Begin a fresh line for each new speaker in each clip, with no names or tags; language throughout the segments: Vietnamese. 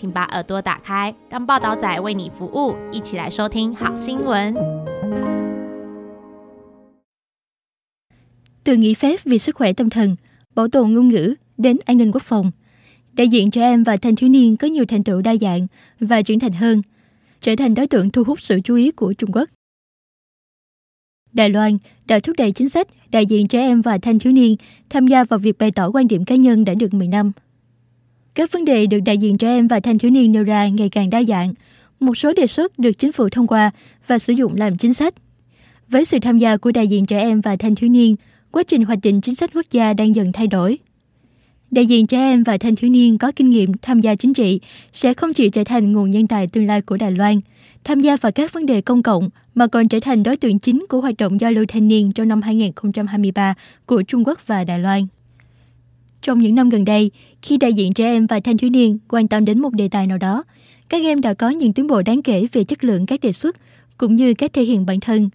请把耳朵打开，让报道仔为你服务，一起来收听好新闻。
Từ nghỉ phép vì sức khỏe tâm thần, bảo tồn ngôn ngữ đến an ninh quốc phòng. Đại diện trẻ em và thanh thiếu niên có nhiều thành tựu đa dạng và trưởng thành hơn, trở thành đối tượng thu hút sự chú ý của Trung Quốc. Đài Loan đã thúc đẩy chính sách đại diện trẻ em và thanh thiếu niên tham gia vào việc bày tỏ quan điểm cá nhân đã được 10 năm. Các vấn đề được đại diện trẻ em và thanh thiếu niên nêu ra ngày càng đa dạng. Một số đề xuất được chính phủ thông qua và sử dụng làm chính sách. Với sự tham gia của đại diện trẻ em và thanh thiếu niên, quá trình hoạch định chính sách quốc gia đang dần thay đổi. Đại diện trẻ em và thanh thiếu niên có kinh nghiệm tham gia chính trị sẽ không chỉ trở thành nguồn nhân tài tương lai của Đài Loan, tham gia vào các vấn đề công cộng mà còn trở thành đối tượng chính của hoạt động giao lưu thanh niên trong năm 2023 của Trung Quốc và Đài Loan. Trong những năm gần đây, khi đại diện trẻ em và thanh thiếu niên quan tâm đến một đề tài nào đó, các em đã có những tiến bộ đáng kể về chất lượng các đề xuất cũng như cách thể hiện bản thân.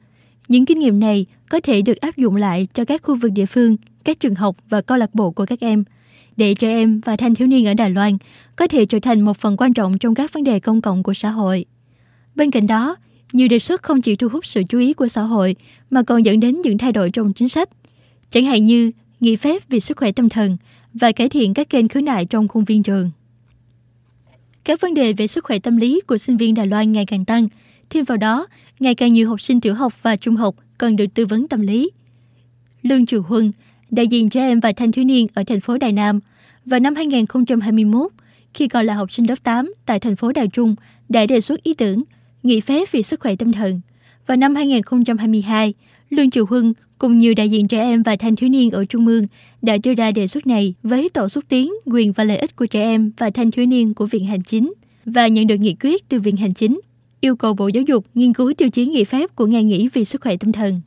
Những kinh nghiệm này có thể được áp dụng lại cho các khu vực địa phương, các trường học và câu lạc bộ của các em, để trẻ em và thanh thiếu niên ở Đài Loan có thể trở thành một phần quan trọng trong các vấn đề công cộng của xã hội. Bên cạnh đó, nhiều đề xuất không chỉ thu hút sự chú ý của xã hội mà còn dẫn đến những thay đổi trong chính sách, chẳng hạn như nghỉ phép vì sức khỏe tâm thần và cải thiện các kênh khiếu nại trong khuôn viên trường. Các vấn đề về sức khỏe tâm lý của sinh viên Đài Loan ngày càng tăng. Thêm vào đó, ngày càng nhiều học sinh tiểu học và trung học cần được tư vấn tâm lý. Lương Triều Huân, đại diện trẻ em và thanh thiếu niên ở thành phố Đài Nam, vào năm 2021, khi còn là học sinh lớp 8 tại thành phố Đài Trung, đã đề xuất ý tưởng nghỉ phép vì sức khỏe tâm thần. Vào năm 2022, Lương Triều Hưng cùng nhiều đại diện trẻ em và thanh thiếu niên ở Trung ương đã đưa ra đề xuất này với tổ xúc tiến quyền và lợi ích của trẻ em và thanh thiếu niên của Viện Hành Chính và nhận được nghị quyết từ Viện Hành Chính yêu cầu Bộ Giáo dục nghiên cứu tiêu chí nghỉ phép của ngày nghỉ vì sức khỏe tâm thần.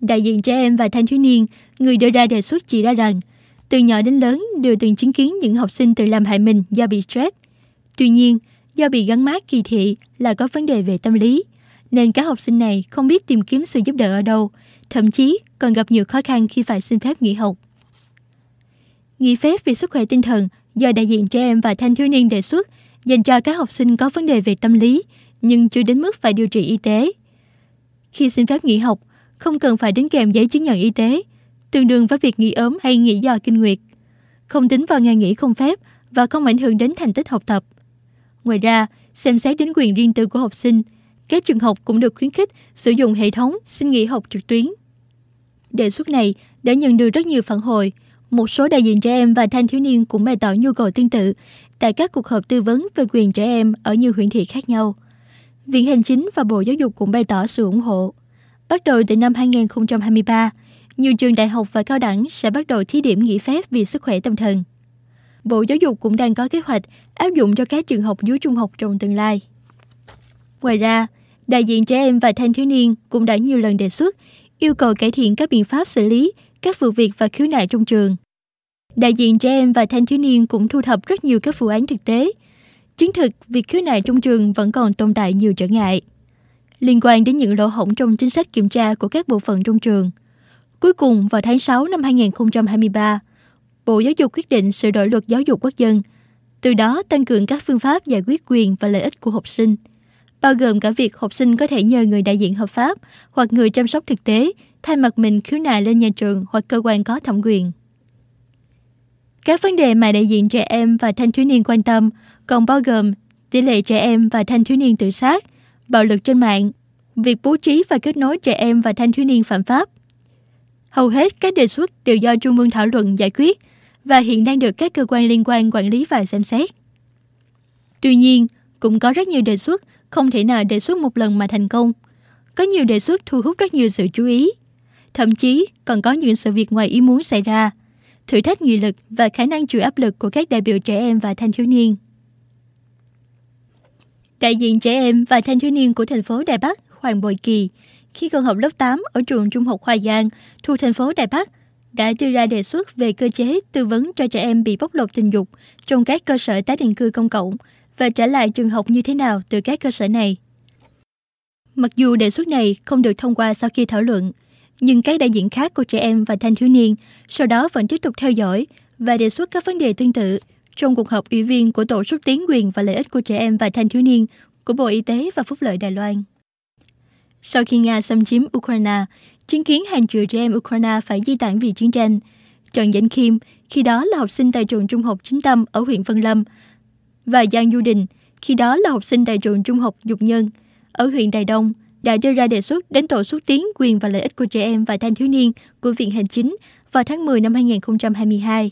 Đại diện trẻ em và thanh thiếu niên, người đưa ra đề xuất chỉ ra rằng, từ nhỏ đến lớn đều từng chứng kiến những học sinh tự làm hại mình do bị stress. Tuy nhiên, do bị gắn mát kỳ thị là có vấn đề về tâm lý, nên các học sinh này không biết tìm kiếm sự giúp đỡ ở đâu, thậm chí còn gặp nhiều khó khăn khi phải xin phép nghỉ học. Nghỉ phép vì sức khỏe tinh thần do đại diện trẻ em và thanh thiếu niên đề xuất dành cho các học sinh có vấn đề về tâm lý nhưng chưa đến mức phải điều trị y tế. Khi xin phép nghỉ học, không cần phải đính kèm giấy chứng nhận y tế, tương đương với việc nghỉ ốm hay nghỉ do kinh nguyệt. Không tính vào ngày nghỉ không phép và không ảnh hưởng đến thành tích học tập. Ngoài ra, xem xét đến quyền riêng tư của học sinh, các trường học cũng được khuyến khích sử dụng hệ thống xin nghỉ học trực tuyến. Đề xuất này đã nhận được rất nhiều phản hồi. Một số đại diện trẻ em và thanh thiếu niên cũng bày tỏ nhu cầu tương tự tại các cuộc họp tư vấn về quyền trẻ em ở nhiều huyện thị khác nhau. Viện Hành Chính và Bộ Giáo dục cũng bày tỏ sự ủng hộ. Bắt đầu từ năm 2023, nhiều trường đại học và cao đẳng sẽ bắt đầu thí điểm nghỉ phép vì sức khỏe tâm thần. Bộ Giáo dục cũng đang có kế hoạch áp dụng cho các trường học dưới trung học trong tương lai. Ngoài ra, đại diện trẻ em và thanh thiếu niên cũng đã nhiều lần đề xuất yêu cầu cải thiện các biện pháp xử lý các vụ việc và khiếu nại trong trường. Đại diện trẻ em và thanh thiếu niên cũng thu thập rất nhiều các vụ án thực tế. Chứng thực việc khiếu nại trong trường vẫn còn tồn tại nhiều trở ngại. Liên quan đến những lỗ hổng trong chính sách kiểm tra của các bộ phận trong trường. Cuối cùng, vào tháng 6 năm 2023, Bộ Giáo dục quyết định sửa đổi luật giáo dục quốc dân, từ đó tăng cường các phương pháp giải quyết quyền và lợi ích của học sinh, bao gồm cả việc học sinh có thể nhờ người đại diện hợp pháp hoặc người chăm sóc thực tế thay mặt mình khiếu nại lên nhà trường hoặc cơ quan có thẩm quyền. Các vấn đề mà đại diện trẻ em và thanh thiếu niên quan tâm còn bao gồm tỷ lệ trẻ em và thanh thiếu niên tự sát, bạo lực trên mạng, việc bố trí và kết nối trẻ em và thanh thiếu niên phạm pháp. Hầu hết các đề xuất đều do Trung ương thảo luận giải quyết và hiện đang được các cơ quan liên quan quản lý và xem xét. Tuy nhiên, cũng có rất nhiều đề xuất không thể nào đề xuất một lần mà thành công. Có nhiều đề xuất thu hút rất nhiều sự chú ý. Thậm chí còn có những sự việc ngoài ý muốn xảy ra, thử thách nghị lực và khả năng chịu áp lực của các đại biểu trẻ em và thanh thiếu niên. Đại diện trẻ em và thanh thiếu niên của thành phố Đài Bắc Hoàng Bội Kỳ khi còn học lớp 8 ở trường Trung học Hoa Giang thuộc thành phố Đài Bắc đã đưa ra đề xuất về cơ chế tư vấn cho trẻ em bị bóc lột tình dục trong các cơ sở tái định cư công cộng và trả lại trường học như thế nào từ các cơ sở này. Mặc dù đề xuất này không được thông qua sau khi thảo luận, nhưng các đại diện khác của trẻ em và thanh thiếu niên sau đó vẫn tiếp tục theo dõi và đề xuất các vấn đề tương tự trong cuộc họp ủy viên của Tổ xúc tiến quyền và lợi ích của trẻ em và thanh thiếu niên của Bộ Y tế và Phúc lợi Đài Loan. Sau khi Nga xâm chiếm Ukraine, chứng kiến hàng triệu trẻ em Ukraine phải di tản vì chiến tranh, Trần Dĩnh Kim, khi đó là học sinh tại trường trung học chính tâm ở huyện Vân Lâm, và Giang Du Đình, khi đó là học sinh tại trường trung học Dục Nhân ở huyện Đài Đông, đã đưa ra đề xuất đến Tổ xúc tiến quyền và lợi ích của trẻ em và thanh thiếu niên của Viện Hành Chính vào tháng 10 năm 2022.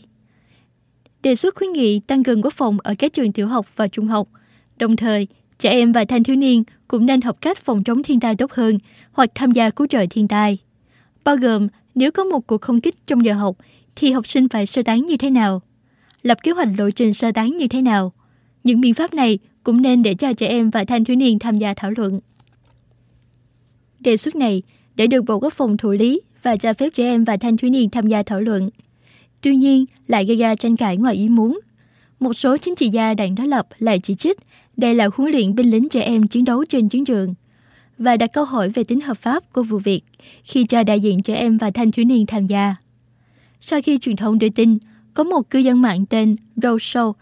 Đề xuất khuyến nghị tăng cường quốc phòng ở các trường tiểu học và trung học, đồng thời trẻ em và thanh thiếu niên cũng nên học cách phòng chống thiên tai tốt hơn hoặc tham gia cứu trợ thiên tai. Bao gồm nếu có một cuộc không kích trong giờ học thì học sinh phải sơ tán như thế nào, lập kế hoạch lộ trình sơ tán như thế nào. Những biện pháp này cũng nên để cho trẻ em và thanh thiếu niên tham gia thảo luận. Đề xuất này để được Bộ Quốc phòng thụ lý và cho phép trẻ em và thanh thiếu niên tham gia thảo luận. Tuy nhiên, lại gây ra tranh cãi ngoài ý muốn. Một số chính trị gia đảng đối lập lại chỉ trích đây là huấn luyện binh lính trẻ em chiến đấu trên chiến trường và đặt câu hỏi về tính hợp pháp của vụ việc khi cho đại diện trẻ em và thanh thiếu niên tham gia. Sau khi truyền thông đưa tin, có một cư dân mạng tên Rose Show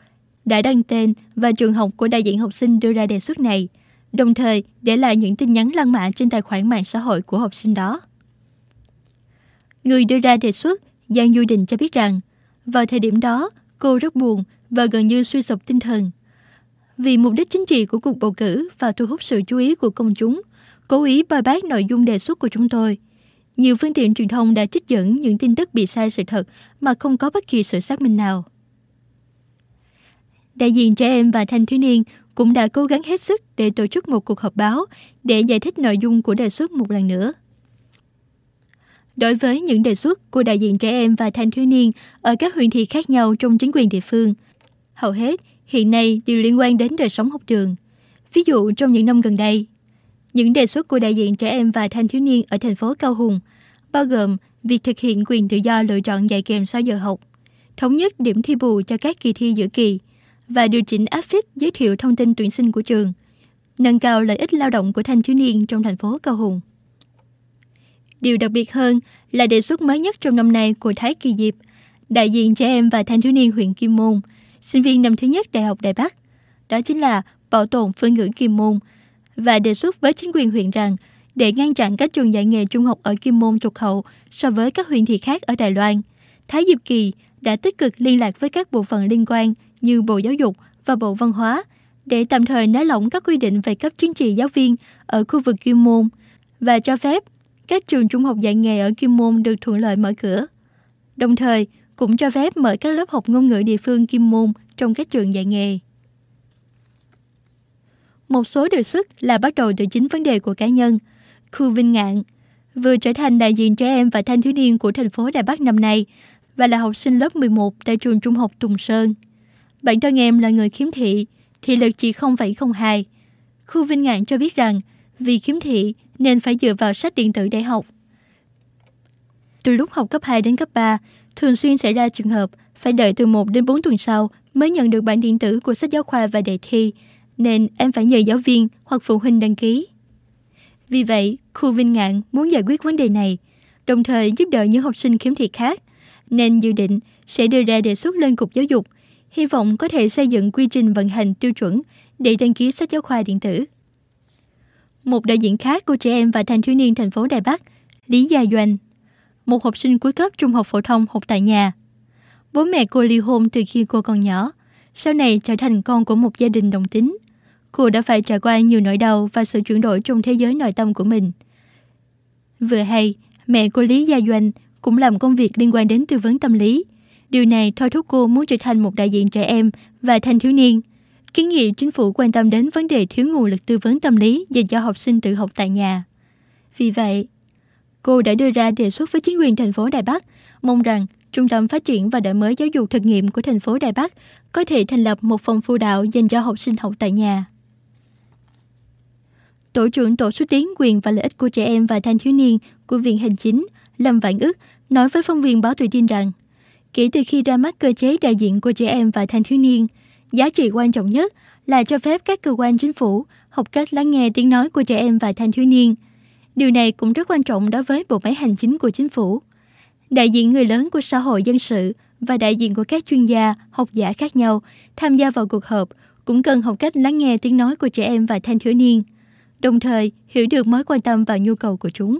đã đăng tên và trường học của đại diện học sinh đưa ra đề xuất này, đồng thời để lại những tin nhắn lăng mạ trên tài khoản mạng xã hội của học sinh đó. Người đưa ra đề xuất, Giang Du Đình cho biết rằng, vào thời điểm đó, cô rất buồn và gần như suy sụp tinh thần. Vì mục đích chính trị của cuộc bầu cử và thu hút sự chú ý của công chúng, cố ý bài bác nội dung đề xuất của chúng tôi. Nhiều phương tiện truyền thông đã trích dẫn những tin tức bị sai sự thật mà không có bất kỳ sự xác minh nào. Đại diện trẻ em và thanh thiếu niên cũng đã cố gắng hết sức để tổ chức một cuộc họp báo để giải thích nội dung của đề xuất một lần nữa. Đối với những đề xuất của đại diện trẻ em và thanh thiếu niên ở các huyện thị khác nhau trong chính quyền địa phương, hầu hết hiện nay đều liên quan đến đời sống học trường. Ví dụ trong những năm gần đây, những đề xuất của đại diện trẻ em và thanh thiếu niên ở thành phố Cao Hùng bao gồm việc thực hiện quyền tự do lựa chọn dạy kèm sau giờ học, thống nhất điểm thi bù cho các kỳ thi giữa kỳ và điều chỉnh áp phích giới thiệu thông tin tuyển sinh của trường, nâng cao lợi ích lao động của thanh thiếu niên trong thành phố Cao Hùng. Điều đặc biệt hơn là đề xuất mới nhất trong năm nay của Thái Kỳ Diệp, đại diện trẻ em và thanh thiếu niên huyện Kim Môn, sinh viên năm thứ nhất Đại học Đài Bắc. Đó chính là bảo tồn phương ngữ Kim Môn và đề xuất với chính quyền huyện rằng để ngăn chặn các trường dạy nghề trung học ở Kim Môn tụt hậu so với các huyện thị khác ở Đài Loan. Thái Diệp Kỳ đã tích cực liên lạc với các bộ phận liên quan như Bộ Giáo dục và Bộ Văn hóa để tạm thời nới lỏng các quy định về cấp chứng chỉ giáo viên ở khu vực Kim Môn và cho phép các trường trung học dạy nghề ở Kim Môn được thuận lợi mở cửa. Đồng thời, cũng cho phép mở các lớp học ngôn ngữ địa phương Kim Môn trong các trường dạy nghề. Một số đề xuất là bắt đầu từ chính vấn đề của cá nhân. Khu Vinh Ngạn vừa trở thành đại diện trẻ em và thanh thiếu niên của thành phố Đài Bắc năm nay và là học sinh lớp 11 tại trường trung học Tùng Sơn. Bản thân em là người khiếm thị, thị lực chỉ 0,02. Khu Vinh Ngạn cho biết rằng vì khiếm thị nên phải dựa vào sách điện tử để học. Từ lúc học cấp 2 đến cấp 3, thường xuyên xảy ra trường hợp phải đợi từ 1 đến 4 tuần sau mới nhận được bản điện tử của sách giáo khoa và đề thi, nên em phải nhờ giáo viên hoặc phụ huynh đăng ký. Vì vậy, khu Vinh Ngạn muốn giải quyết vấn đề này, đồng thời giúp đỡ những học sinh khiếm thị khác, nên dự định sẽ đưa ra đề xuất lên Cục Giáo dục, hy vọng có thể xây dựng quy trình vận hành tiêu chuẩn để đăng ký sách giáo khoa điện tử. Một đại diện khác của trẻ em và thanh thiếu niên thành phố Đài Bắc, Lý Gia Doanh, một học sinh cuối cấp trung học phổ thông học tại nhà. Bố mẹ cô ly hôn từ khi cô còn nhỏ, sau này trở thành con của một gia đình đồng tính. Cô đã phải trải qua nhiều nỗi đau và sự chuyển đổi trong thế giới nội tâm của mình. Vừa hay, mẹ cô Lý Gia Doanh cũng làm công việc liên quan đến tư vấn tâm lý. Điều này thôi thúc cô muốn trở thành một đại diện trẻ em và thanh thiếu niên kiến nghị chính phủ quan tâm đến vấn đề thiếu nguồn lực tư vấn tâm lý dành cho học sinh tự học tại nhà. Vì vậy, cô đã đưa ra đề xuất với chính quyền thành phố Đài Bắc, mong rằng Trung tâm Phát triển và Đổi mới Giáo dục Thực nghiệm của thành phố Đài Bắc có thể thành lập một phòng phụ đạo dành cho học sinh học tại nhà. Tổ trưởng Tổ xúc tiến quyền và lợi ích của trẻ em và thanh thiếu niên của Viện Hành Chính Lâm Vạn ức nói với phóng viên báo Tuổi Tin rằng kể từ khi ra mắt cơ chế đại diện của trẻ em và thanh thiếu niên, giá trị quan trọng nhất là cho phép các cơ quan chính phủ học cách lắng nghe tiếng nói của trẻ em và thanh thiếu niên. Điều này cũng rất quan trọng đối với bộ máy hành chính của chính phủ. Đại diện người lớn của xã hội dân sự và đại diện của các chuyên gia, học giả khác nhau tham gia vào cuộc họp cũng cần học cách lắng nghe tiếng nói của trẻ em và thanh thiếu niên, đồng thời hiểu được mối quan tâm và nhu cầu của chúng.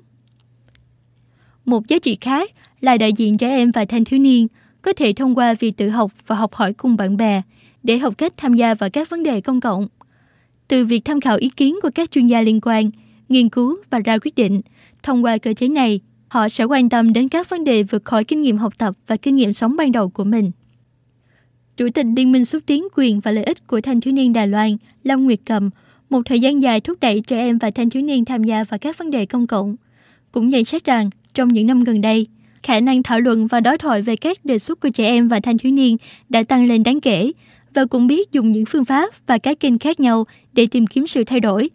Một giá trị khác là đại diện trẻ em và thanh thiếu niên có thể thông qua việc tự học và học hỏi cùng bạn bè để học cách tham gia vào các vấn đề công cộng. Từ việc tham khảo ý kiến của các chuyên gia liên quan, nghiên cứu và ra quyết định, thông qua cơ chế này, họ sẽ quan tâm đến các vấn đề vượt khỏi kinh nghiệm học tập và kinh nghiệm sống ban đầu của mình. Chủ tịch Liên minh xúc tiến quyền và lợi ích của thanh thiếu niên Đài Loan, Lâm Nguyệt Cầm, một thời gian dài thúc đẩy trẻ em và thanh thiếu niên tham gia vào các vấn đề công cộng, cũng nhận xét rằng trong những năm gần đây, khả năng thảo luận và đối thoại về các đề xuất của trẻ em và thanh thiếu niên đã tăng lên đáng kể và cũng biết dùng những phương pháp và các kênh khác nhau để tìm kiếm sự thay đổi.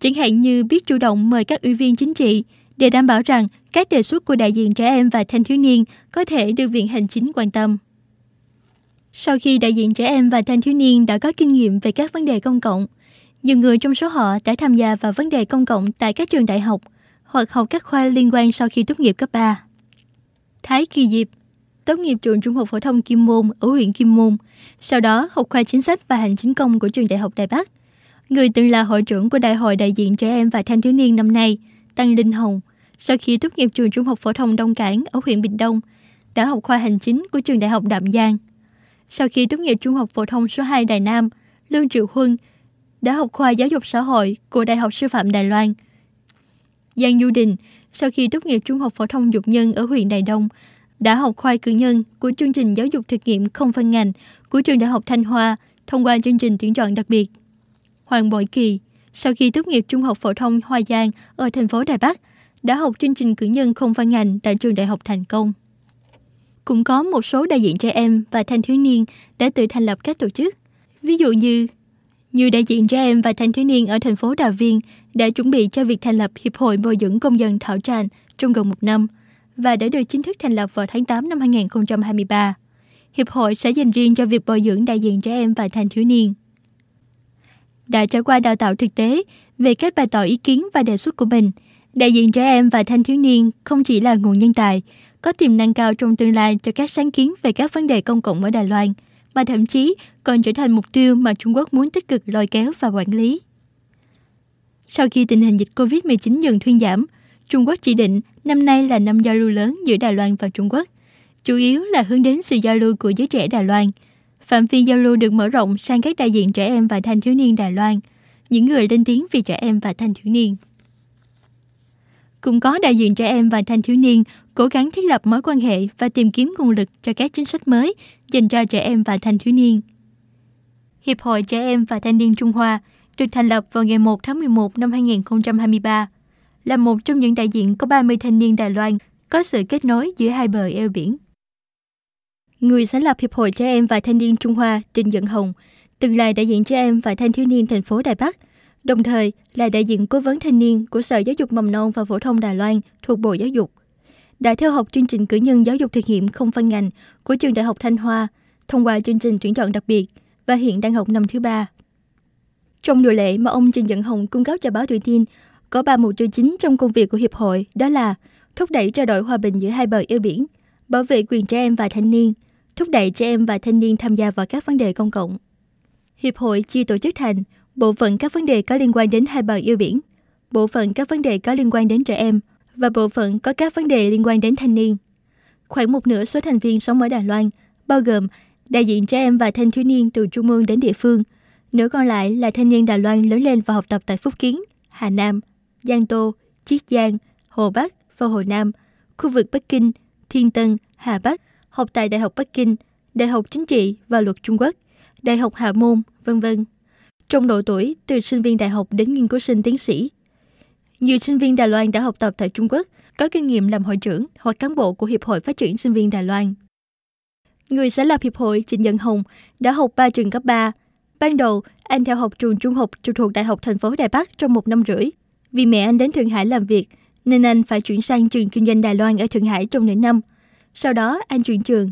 Chẳng hạn như biết chủ động mời các ủy viên chính trị để đảm bảo rằng các đề xuất của đại diện trẻ em và thanh thiếu niên có thể được Viện Hành Chính quan tâm. Sau khi đại diện trẻ em và thanh thiếu niên đã có kinh nghiệm về các vấn đề công cộng, nhiều người trong số họ đã tham gia vào vấn đề công cộng tại các trường đại học hoặc học các khoa liên quan sau khi tốt nghiệp cấp 3. Thái Kỳ Diệp tốt nghiệp trường Trung học phổ thông Kim Môn ở huyện Kim Môn, sau đó học khoa chính sách và hành chính công của trường Đại học Đài Bắc. Người từng là hội trưởng của Đại hội đại diện trẻ em và thanh thiếu niên năm nay, Tăng Linh Hồng, sau khi tốt nghiệp trường Trung học phổ thông Đông Cảng ở huyện Bình Đông, đã học khoa hành chính của trường Đại học Đạm Giang. Sau khi tốt nghiệp Trung học phổ thông số 2 Đài Nam, Lương Triệu Huân đã học khoa giáo dục xã hội của Đại học Sư phạm Đài Loan. Giang Du Đình, sau khi tốt nghiệp Trung học phổ thông Dục Nhân ở huyện Đài Đông, đã học khoa cử nhân của chương trình giáo dục thực nghiệm không phân ngành của trường Đại học Thanh Hoa thông qua chương trình tuyển chọn đặc biệt. Hoàng Bội Kỳ, sau khi tốt nghiệp Trung học phổ thông Hoa Giang ở thành phố Đài Bắc, đã học chương trình cử nhân không phân ngành tại trường Đại học Thành Công. Cũng có một số đại diện trẻ em và thanh thiếu niên đã tự thành lập các tổ chức. Ví dụ như, như đại diện trẻ em và thanh thiếu niên ở thành phố Đà Viên đã chuẩn bị cho việc thành lập Hiệp hội bồi dưỡng công dân Thảo Tràn trong gần một năm – và đã được chính thức thành lập vào tháng 8 năm 2023. Hiệp hội sẽ dành riêng cho việc bồi dưỡng đại diện trẻ em và thanh thiếu niên. Đã trải qua đào tạo thực tế về cách bày tỏ ý kiến và đề xuất của mình, đại diện trẻ em và thanh thiếu niên không chỉ là nguồn nhân tài, có tiềm năng cao trong tương lai cho các sáng kiến về các vấn đề công cộng ở Đài Loan, mà thậm chí còn trở thành mục tiêu mà Trung Quốc muốn tích cực lôi kéo và quản lý. Sau khi tình hình dịch COVID-19 dần thuyên giảm, Trung Quốc chỉ định năm nay là năm giao lưu lớn giữa Đài Loan và Trung Quốc, chủ yếu là hướng đến sự giao lưu của giới trẻ Đài Loan. Phạm vi giao lưu được mở rộng sang các đại diện trẻ em và thanh thiếu niên Đài Loan, những người lên tiếng vì trẻ em và thanh thiếu niên. Cũng có đại diện trẻ em và thanh thiếu niên cố gắng thiết lập mối quan hệ và tìm kiếm nguồn lực cho các chính sách mới dành cho trẻ em và thanh thiếu niên. Hiệp hội Trẻ Em và Thanh niên Trung Hoa được thành lập vào ngày 1 tháng 11 năm 2023 là một trong những đại diện có 30 thanh niên Đài Loan có sự kết nối giữa hai bờ eo biển. Người sáng lập Hiệp hội Trẻ Em và Thanh niên Trung Hoa Trịnh Dận Hồng từng là đại diện trẻ em và thanh thiếu niên thành phố Đài Bắc, đồng thời là đại diện cố vấn thanh niên của Sở Giáo dục Mầm non và Phổ thông Đài Loan thuộc Bộ Giáo dục. Đã theo học chương trình cử nhân giáo dục thực nghiệm không phân ngành của trường Đại học Thanh Hoa thông qua chương trình tuyển chọn đặc biệt và hiện đang học năm thứ ba. Trong buổi lễ mà ông Trịnh Dận Hồng cung cấp cho báo Tuổi Tin, có ba mục tiêu chính trong công việc của Hiệp hội, đó là thúc đẩy trao đổi hòa bình giữa hai bờ eo biển, bảo vệ quyền trẻ em và thanh niên, thúc đẩy trẻ em và thanh niên tham gia vào các vấn đề công cộng. Hiệp hội chia tổ chức thành bộ phận các vấn đề có liên quan đến hai bờ eo biển, bộ phận các vấn đề có liên quan đến trẻ em và bộ phận có các vấn đề liên quan đến thanh niên. Khoảng một nửa số thành viên sống ở Đài Loan, bao gồm đại diện trẻ em và thanh thiếu niên từ trung ương đến địa phương. Nửa còn lại là thanh niên Đài Loan lớn lên và học tập tại Phúc Kiến, Hà Nam, Giang Tô, Chiết Giang, Hồ Bắc và Hồ Nam, khu vực Bắc Kinh, Thiên Tân, Hà Bắc, học tại Đại học Bắc Kinh, Đại học Chính trị và Luật Trung Quốc, Đại học Hạ Môn, vân vân. Trong độ tuổi, từ sinh viên đại học đến nghiên cứu sinh tiến sĩ. Nhiều sinh viên Đài Loan đã học tập tại Trung Quốc, có kinh nghiệm làm hội trưởng hoặc cán bộ của Hiệp hội Phát triển Sinh viên Đài Loan. Người sáng lập Hiệp hội Trịnh Dân Hồng đã học 3 trường cấp 3, Ban đầu, anh theo học trường trung học trực thuộc Đại học thành phố Đài Bắc trong một năm rưỡi. Vì mẹ anh đến Thượng Hải làm việc, nên anh phải chuyển sang trường kinh doanh Đài Loan ở Thượng Hải trong nửa năm. Sau đó, anh chuyển trường.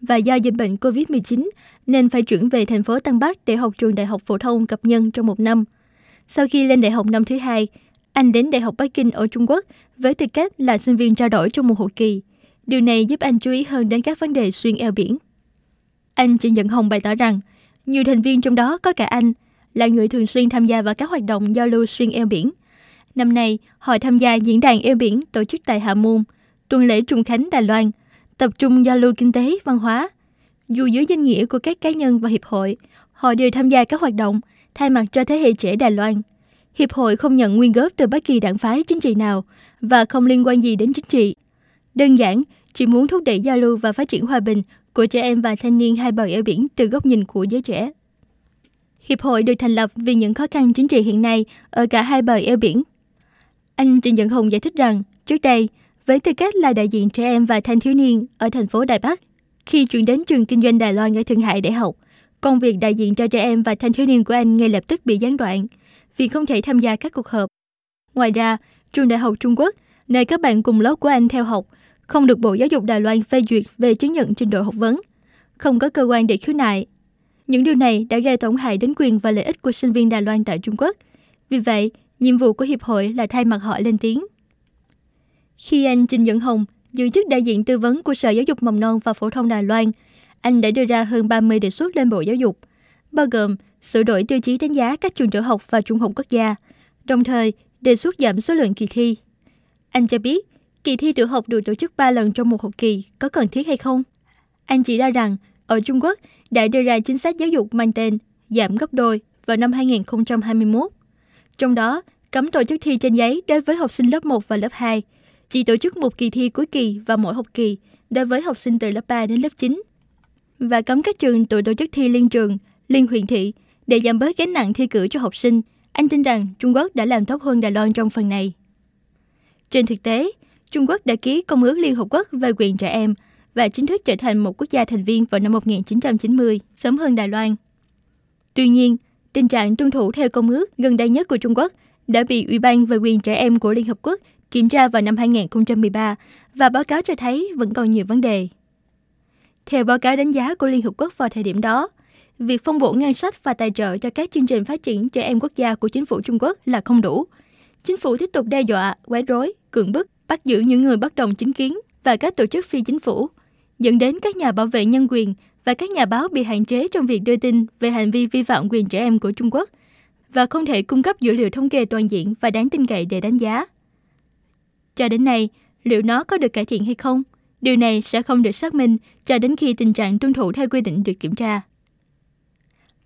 Và do dịch bệnh COVID-19, nên phải chuyển về thành phố Tân Bắc để học trường Đại học Phổ thông Cập Nhân trong một năm. Sau khi lên đại học năm thứ hai, anh đến Đại học Bắc Kinh ở Trung Quốc với tư cách là sinh viên trao đổi trong một học kỳ. Điều này giúp anh chú ý hơn đến các vấn đề xuyên eo biển. Anh Trịnh Dẫn Hồng bày tỏ rằng, nhiều thành viên trong đó có cả anh, là người thường xuyên tham gia vào các hoạt động giao lưu xuyên eo biển. Năm nay, họ tham gia diễn đàn eo biển tổ chức tại Hạ Môn, tuần lễ Trung Khánh Đài Loan, tập trung giao lưu kinh tế, văn hóa. Dù dưới danh nghĩa của các cá nhân và hiệp hội, họ đều tham gia các hoạt động thay mặt cho thế hệ trẻ Đài Loan. Hiệp hội không nhận nguyên góp từ bất kỳ đảng phái chính trị nào và không liên quan gì đến chính trị. Đơn giản, chỉ muốn thúc đẩy giao lưu và phát triển hòa bình của trẻ em và thanh niên hai bờ eo biển từ góc nhìn của giới trẻ. Hiệp hội được thành lập vì những khó khăn chính trị hiện nay ở cả hai bờ eo biển. Anh Trịnh Dẫn Hùng giải thích rằng, trước đây, với tư cách là đại diện trẻ em và thanh thiếu niên ở thành phố Đài Bắc, khi chuyển đến trường kinh doanh Đài Loan ở Thượng Hải để học, công việc đại diện cho trẻ em và thanh thiếu niên của anh ngay lập tức bị gián đoạn vì không thể tham gia các cuộc họp. Ngoài ra, trường đại học Trung Quốc, nơi các bạn cùng lớp của anh theo học, không được Bộ Giáo dục Đài Loan phê duyệt về chứng nhận trình độ học vấn, không có cơ quan để khiếu nại. Những điều này đã gây tổn hại đến quyền và lợi ích của sinh viên Đài Loan tại Trung Quốc. Vì vậy, nhiệm vụ của Hiệp hội là thay mặt họ lên tiếng. Khi anh Trình Dẫn Hồng giữ chức đại diện tư vấn của Sở Giáo dục Mầm non và Phổ thông Đài Loan, anh đã đưa ra hơn 30 đề xuất lên Bộ Giáo dục, bao gồm sửa đổi tiêu chí đánh giá các trường tiểu học và trung học quốc gia, đồng thời đề xuất giảm số lượng kỳ thi. Anh cho biết, kỳ thi tiểu học được tổ chức 3 lần trong một học kỳ có cần thiết hay không? Anh chỉ ra rằng, ở Trung Quốc đã đưa ra chính sách giáo dục mang tên giảm gấp đôi vào năm 2021. Trong đó, cấm tổ chức thi trên giấy đối với học sinh lớp 1 và lớp 2, chỉ tổ chức một kỳ thi cuối kỳ và mỗi học kỳ đối với học sinh từ lớp 3 đến lớp 9, và cấm các trường tự tổ chức thi liên trường, liên huyện thị để giảm bớt gánh nặng thi cử cho học sinh. Anh tin rằng Trung Quốc đã làm tốt hơn Đài Loan trong phần này. Trên thực tế, Trung Quốc đã ký Công ước Liên Hợp Quốc về quyền trẻ em và chính thức trở thành một quốc gia thành viên vào năm 1990, sớm hơn Đài Loan. Tuy nhiên, tình trạng tuân thủ theo công ước gần đây nhất của Trung Quốc đã bị Ủy ban về quyền trẻ em của Liên Hợp Quốc kiểm tra vào năm 2013 và báo cáo cho thấy vẫn còn nhiều vấn đề. Theo báo cáo đánh giá của Liên Hợp Quốc vào thời điểm đó, việc phân bổ ngân sách và tài trợ cho các chương trình phát triển trẻ em quốc gia của chính phủ Trung Quốc là không đủ. Chính phủ tiếp tục đe dọa, quấy rối, cưỡng bức, bắt giữ những người bất đồng chính kiến và các tổ chức phi chính phủ, dẫn đến các nhà bảo vệ nhân quyền và các nhà báo bị hạn chế trong việc đưa tin về hành vi vi phạm quyền trẻ em của Trung Quốc và không thể cung cấp dữ liệu thống kê toàn diện và đáng tin cậy để đánh giá. Cho đến nay, liệu nó có được cải thiện hay không? Điều này sẽ không được xác minh cho đến khi tình trạng tuân thủ theo quy định được kiểm tra.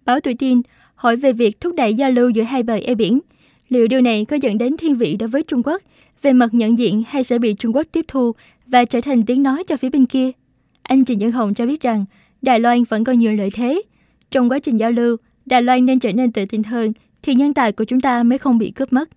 Báo Tuổi Tin hỏi về việc thúc đẩy giao lưu giữa hai bờ eo biển. Liệu điều này có dẫn đến thiên vị đối với Trung Quốc về mặt nhận diện hay sẽ bị Trung Quốc tiếp thu và trở thành tiếng nói cho phía bên kia? Anh Trịnh Nhân Hồng cho biết rằng Đài Loan vẫn còn nhiều lợi thế. Trong quá trình giao lưu, Đài Loan nên trở nên tự tin hơn thì nhân tài của chúng ta mới không bị cướp mất.